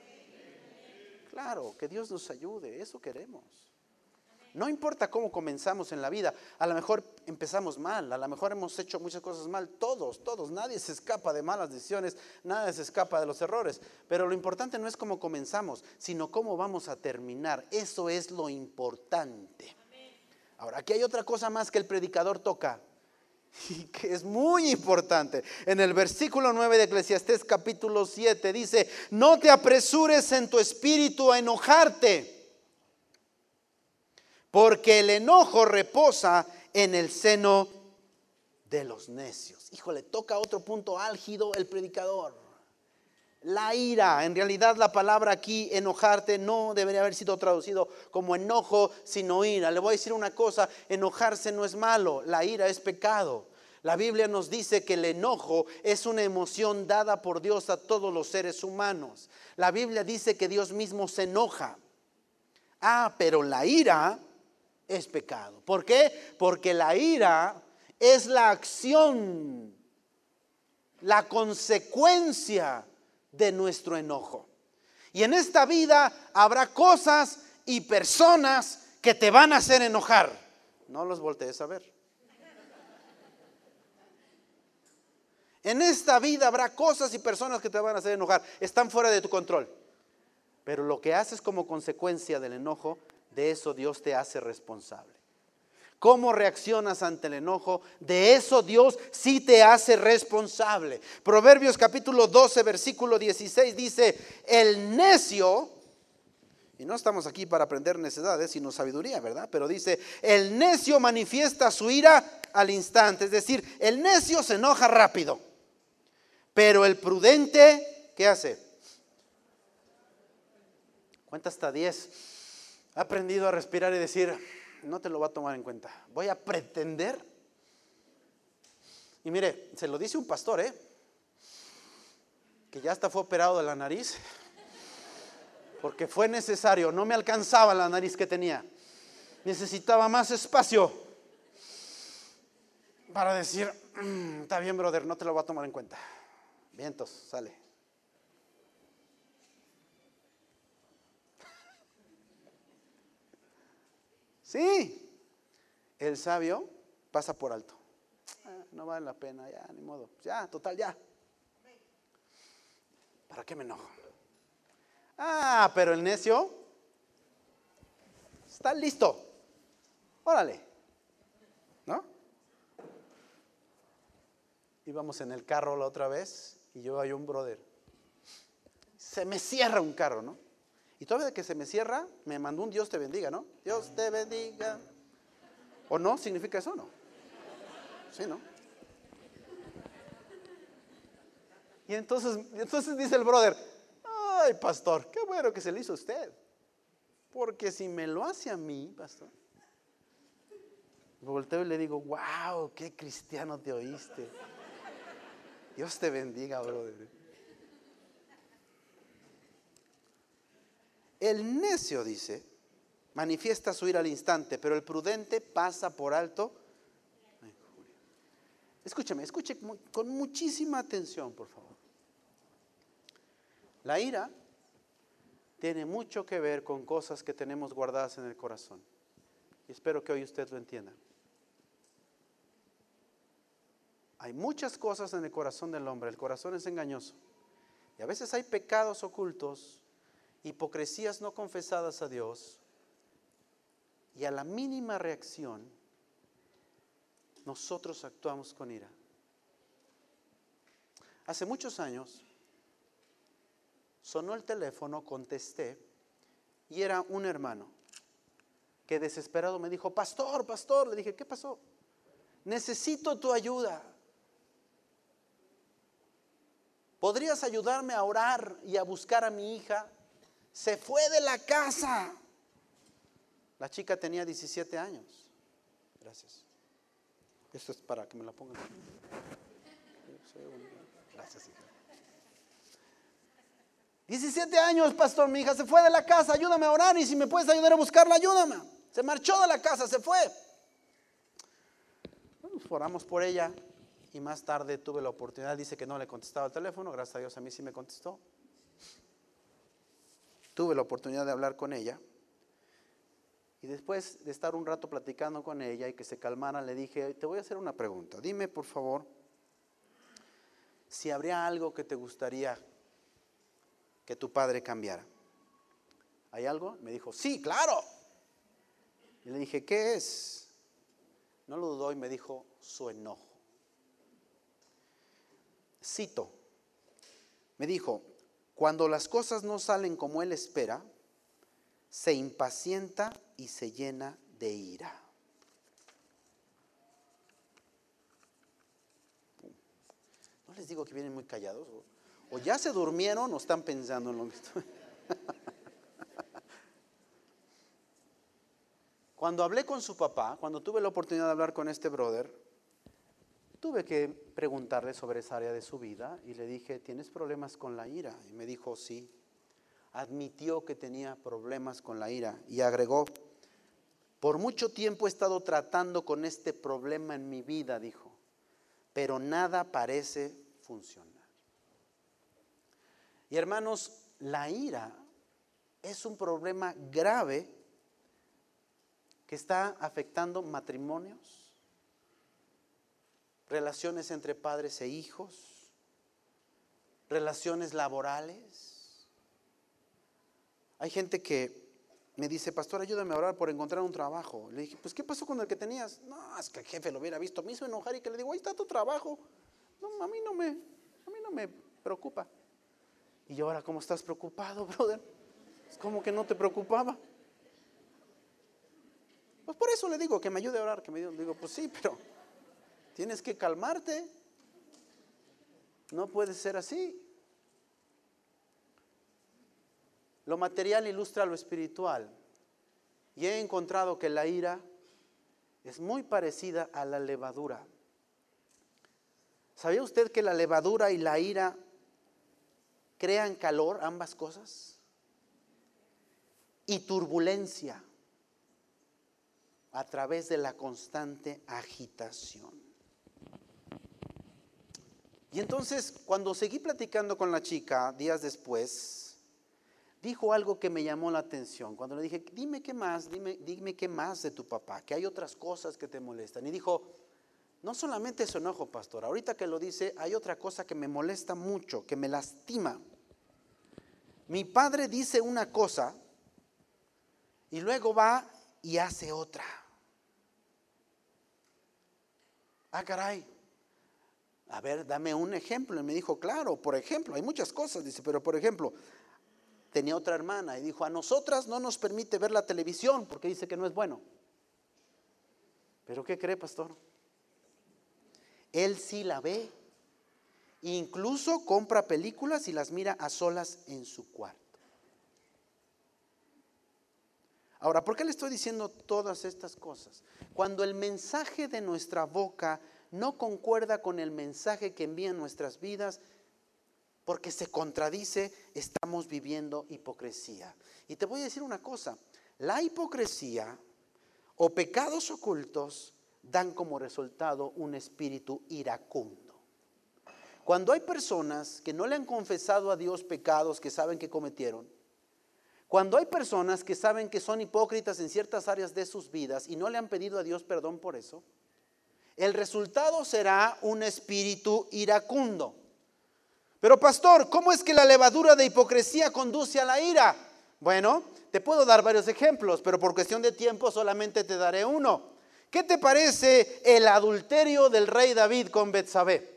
Claro, que Dios nos ayude, eso queremos. No importa cómo comenzamos en la vida, a lo mejor empezamos mal, a lo mejor hemos hecho muchas cosas mal, todos, todos, nadie se escapa de malas decisiones, nadie se escapa de los errores, pero lo importante no es cómo comenzamos, sino cómo vamos a terminar, eso es lo importante. Ahora, aquí hay otra cosa más que el predicador toca, [LAUGHS] y que es muy importante. En el versículo 9 de Eclesiastés capítulo 7 dice, no te apresures en tu espíritu a enojarte porque el enojo reposa en el seno de los necios. Híjole, toca otro punto álgido el predicador. La ira, en realidad la palabra aquí, enojarte, no debería haber sido traducido como enojo, sino ira. Le voy a decir una cosa, enojarse no es malo, la ira es pecado. La Biblia nos dice que el enojo es una emoción dada por Dios a todos los seres humanos. La Biblia dice que Dios mismo se enoja. Ah, pero la ira es pecado. ¿Por qué? Porque la ira es la acción, la consecuencia de nuestro enojo. Y en esta vida habrá cosas y personas que te van a hacer enojar. No los voltees a ver. En esta vida habrá cosas y personas que te van a hacer enojar. Están fuera de tu control. Pero lo que haces como consecuencia del enojo de eso Dios te hace responsable. ¿Cómo reaccionas ante el enojo? De eso Dios sí te hace responsable. Proverbios capítulo 12, versículo 16 dice, el necio, y no estamos aquí para aprender necedades, sino sabiduría, ¿verdad? Pero dice, el necio manifiesta su ira al instante, es decir, el necio se enoja rápido, pero el prudente, ¿qué hace? Cuenta hasta 10 Aprendido a respirar y decir, no te lo va a tomar en cuenta. Voy a pretender. Y mire, se lo dice un pastor, ¿eh? Que ya hasta fue operado de la nariz. Porque fue necesario, no me alcanzaba la nariz que tenía. Necesitaba más espacio para decir, mm, está bien, brother, no te lo va a tomar en cuenta. Vientos, sale. Sí, el sabio pasa por alto. Ah, no vale la pena, ya, ni modo. Ya, total, ya. ¿Para qué me enojo? Ah, pero el necio está listo. Órale. ¿No? Íbamos en el carro la otra vez y yo hay un brother. Se me cierra un carro, ¿no? Y todavía que se me cierra, me mandó un Dios te bendiga, ¿no? Dios te bendiga. ¿O no? ¿Significa eso o no? Sí, ¿no? Y entonces, entonces dice el brother, ay, pastor, qué bueno que se le hizo a usted. Porque si me lo hace a mí, pastor, volteo y le digo, wow, qué cristiano te oíste. Dios te bendiga, brother. El necio, dice, manifiesta su ira al instante, pero el prudente pasa por alto. Escúchame, escuche con muchísima atención, por favor. La ira tiene mucho que ver con cosas que tenemos guardadas en el corazón. Y espero que hoy usted lo entienda. Hay muchas cosas en el corazón del hombre. El corazón es engañoso. Y a veces hay pecados ocultos hipocresías no confesadas a Dios y a la mínima reacción nosotros actuamos con ira. Hace muchos años sonó el teléfono, contesté y era un hermano que desesperado me dijo, pastor, pastor, le dije, ¿qué pasó? necesito tu ayuda. ¿Podrías ayudarme a orar y a buscar a mi hija? Se fue de la casa. La chica tenía 17 años. Gracias. Esto es para que me la pongan. Gracias, hija. 17 años, pastor, mi hija se fue de la casa, ayúdame a orar y si me puedes ayudar a buscarla, ayúdame. Se marchó de la casa, se fue. Bueno, oramos por ella y más tarde tuve la oportunidad, dice que no le contestaba el teléfono, gracias a Dios a mí sí me contestó. Tuve la oportunidad de hablar con ella y después de estar un rato platicando con ella y que se calmara, le dije, te voy a hacer una pregunta, dime por favor si habría algo que te gustaría que tu padre cambiara. ¿Hay algo? Me dijo, sí, claro. Y le dije, ¿qué es? No lo dudó y me dijo, su enojo. Cito, me dijo, cuando las cosas no salen como él espera, se impacienta y se llena de ira. No les digo que vienen muy callados. O ya se durmieron o están pensando en lo mismo. [LAUGHS] Cuando hablé con su papá, cuando tuve la oportunidad de hablar con este brother, tuve que preguntarle sobre esa área de su vida y le dije, ¿tienes problemas con la ira? Y me dijo, sí. Admitió que tenía problemas con la ira y agregó, por mucho tiempo he estado tratando con este problema en mi vida, dijo, pero nada parece funcionar. Y hermanos, la ira es un problema grave que está afectando matrimonios, relaciones entre padres e hijos, relaciones laborales. Hay gente que me dice, pastor, ayúdame a orar por encontrar un trabajo. Le dije, pues, ¿qué pasó con el que tenías? No, es que el jefe lo hubiera visto. Me hizo enojar y que le digo, ahí está tu trabajo. A mí no me, a mí no me preocupa. Y ahora, ¿cómo estás preocupado, [LAUGHS] brother? Es como que no te preocupaba. Pues por eso le digo que me ayude a orar, que me digo, pues sí, pero tienes que calmarte. No puede ser así. Lo material ilustra lo espiritual. Y he encontrado que la ira es muy parecida a la levadura. ¿Sabía usted que la levadura y la ira crean calor, ambas cosas, y turbulencia a través de la constante agitación. Y entonces, cuando seguí platicando con la chica días después, dijo algo que me llamó la atención. Cuando le dije, dime qué más, dime, dime qué más de tu papá, que hay otras cosas que te molestan. Y dijo, no solamente su enojo, pastor, ahorita que lo dice, hay otra cosa que me molesta mucho, que me lastima. Mi padre dice una cosa y luego va y hace otra. Ah, caray. A ver, dame un ejemplo. Y me dijo, claro, por ejemplo, hay muchas cosas, dice, pero por ejemplo, tenía otra hermana y dijo, a nosotras no nos permite ver la televisión porque dice que no es bueno. ¿Pero qué cree, pastor? Él sí la ve. Incluso compra películas y las mira a solas en su cuarto. Ahora, ¿por qué le estoy diciendo todas estas cosas? Cuando el mensaje de nuestra boca no concuerda con el mensaje que envían nuestras vidas, porque se contradice, estamos viviendo hipocresía. Y te voy a decir una cosa, la hipocresía o pecados ocultos dan como resultado un espíritu iracundo. Cuando hay personas que no le han confesado a Dios pecados que saben que cometieron, cuando hay personas que saben que son hipócritas en ciertas áreas de sus vidas y no le han pedido a Dios perdón por eso, el resultado será un espíritu iracundo. Pero pastor, ¿cómo es que la levadura de hipocresía conduce a la ira? Bueno, te puedo dar varios ejemplos, pero por cuestión de tiempo solamente te daré uno. ¿Qué te parece el adulterio del rey David con Betsabé?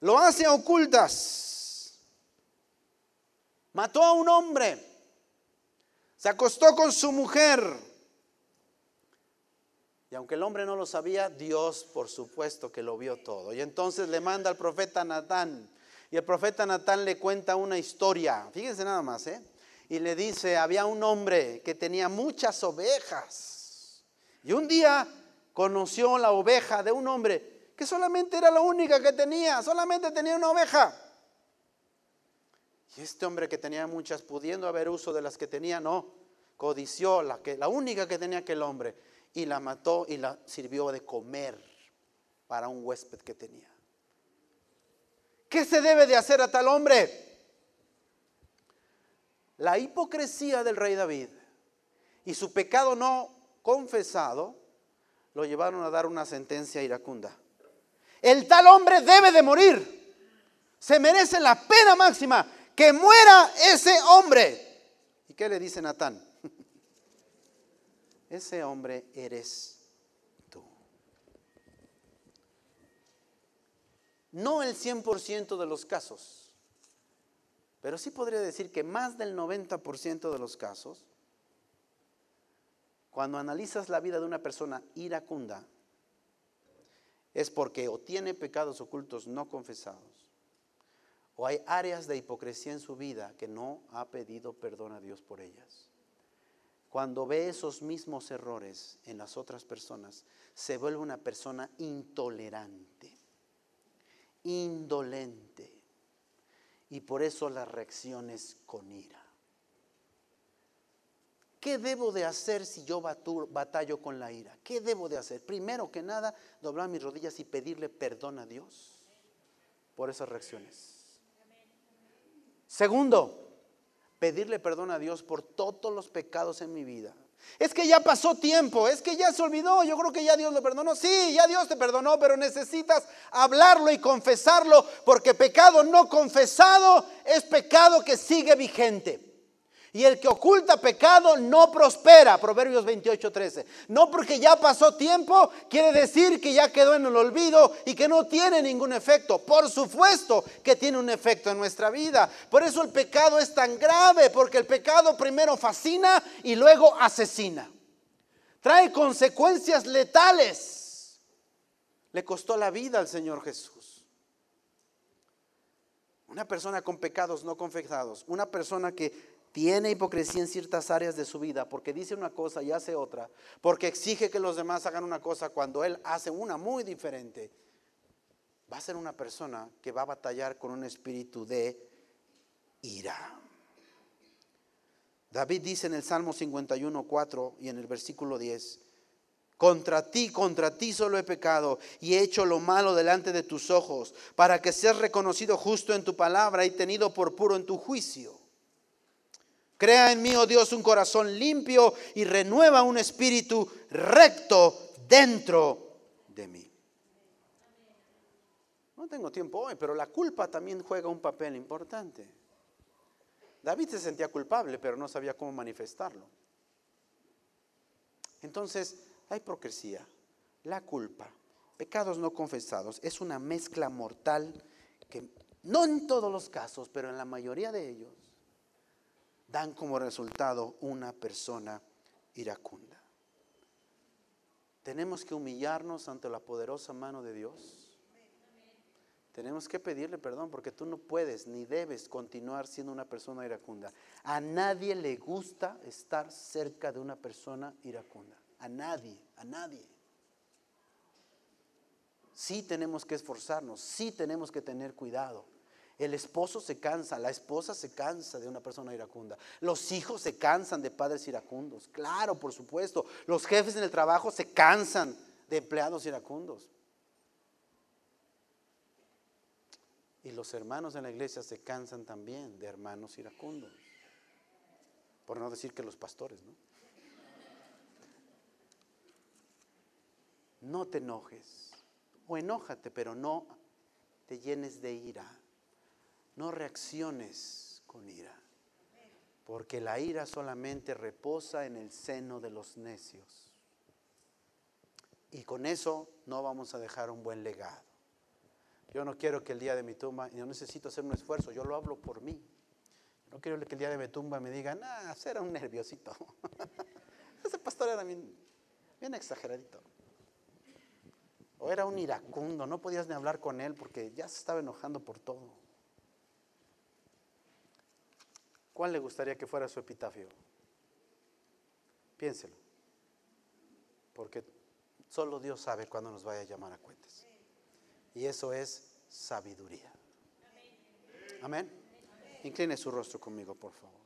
Lo hace a ocultas. Mató a un hombre. Se acostó con su mujer. Y aunque el hombre no lo sabía, Dios por supuesto que lo vio todo. Y entonces le manda al profeta Natán. Y el profeta Natán le cuenta una historia. Fíjense nada más, ¿eh? Y le dice, había un hombre que tenía muchas ovejas. Y un día conoció la oveja de un hombre que solamente era la única que tenía, solamente tenía una oveja. Y este hombre que tenía muchas, pudiendo haber uso de las que tenía, no, codició la, que, la única que tenía aquel hombre y la mató y la sirvió de comer para un huésped que tenía. ¿Qué se debe de hacer a tal hombre? La hipocresía del rey David y su pecado no confesado lo llevaron a dar una sentencia iracunda. El tal hombre debe de morir. Se merece la pena máxima. Que muera ese hombre. ¿Y qué le dice Natán? Ese hombre eres tú. No el 100% de los casos, pero sí podría decir que más del 90% de los casos, cuando analizas la vida de una persona iracunda, es porque o tiene pecados ocultos no confesados, o hay áreas de hipocresía en su vida que no ha pedido perdón a Dios por ellas. Cuando ve esos mismos errores en las otras personas, se vuelve una persona intolerante, indolente, y por eso las reacciones con ira. ¿Qué debo de hacer si yo batallo con la ira? ¿Qué debo de hacer? Primero que nada, doblar mis rodillas y pedirle perdón a Dios por esas reacciones. Segundo, pedirle perdón a Dios por todos los pecados en mi vida. Es que ya pasó tiempo, es que ya se olvidó, yo creo que ya Dios lo perdonó. Sí, ya Dios te perdonó, pero necesitas hablarlo y confesarlo, porque pecado no confesado es pecado que sigue vigente. Y el que oculta pecado no prospera, Proverbios 28, 13. No porque ya pasó tiempo, quiere decir que ya quedó en el olvido y que no tiene ningún efecto. Por supuesto que tiene un efecto en nuestra vida. Por eso el pecado es tan grave, porque el pecado primero fascina y luego asesina. Trae consecuencias letales. Le costó la vida al Señor Jesús. Una persona con pecados no confesados, una persona que tiene hipocresía en ciertas áreas de su vida porque dice una cosa y hace otra, porque exige que los demás hagan una cosa cuando él hace una muy diferente, va a ser una persona que va a batallar con un espíritu de ira. David dice en el Salmo 51, 4 y en el versículo 10, contra ti, contra ti solo he pecado y he hecho lo malo delante de tus ojos, para que seas reconocido justo en tu palabra y tenido por puro en tu juicio. Crea en mí, oh Dios, un corazón limpio y renueva un espíritu recto dentro de mí. No tengo tiempo hoy, pero la culpa también juega un papel importante. David se sentía culpable, pero no sabía cómo manifestarlo. Entonces, la hipocresía, la culpa, pecados no confesados, es una mezcla mortal que no en todos los casos, pero en la mayoría de ellos, dan como resultado una persona iracunda. Tenemos que humillarnos ante la poderosa mano de Dios. Tenemos que pedirle perdón porque tú no puedes ni debes continuar siendo una persona iracunda. A nadie le gusta estar cerca de una persona iracunda. A nadie, a nadie. Sí tenemos que esforzarnos, sí tenemos que tener cuidado. El esposo se cansa, la esposa se cansa de una persona iracunda. Los hijos se cansan de padres iracundos. Claro, por supuesto. Los jefes en el trabajo se cansan de empleados iracundos. Y los hermanos en la iglesia se cansan también de hermanos iracundos. Por no decir que los pastores, ¿no? No te enojes. O enójate, pero no te llenes de ira no reacciones con ira, porque la ira solamente reposa en el seno de los necios. Y con eso no vamos a dejar un buen legado. Yo no quiero que el día de mi tumba, yo necesito hacer un esfuerzo, yo lo hablo por mí. No quiero que el día de mi tumba me digan, ah, era un nerviosito. [LAUGHS] Ese pastor era bien, bien exageradito. O era un iracundo, no podías ni hablar con él porque ya se estaba enojando por todo. ¿Cuál le gustaría que fuera su epitafio? Piénselo. Porque solo Dios sabe cuándo nos vaya a llamar a cuentas. Y eso es sabiduría. Amén. Incline su rostro conmigo, por favor.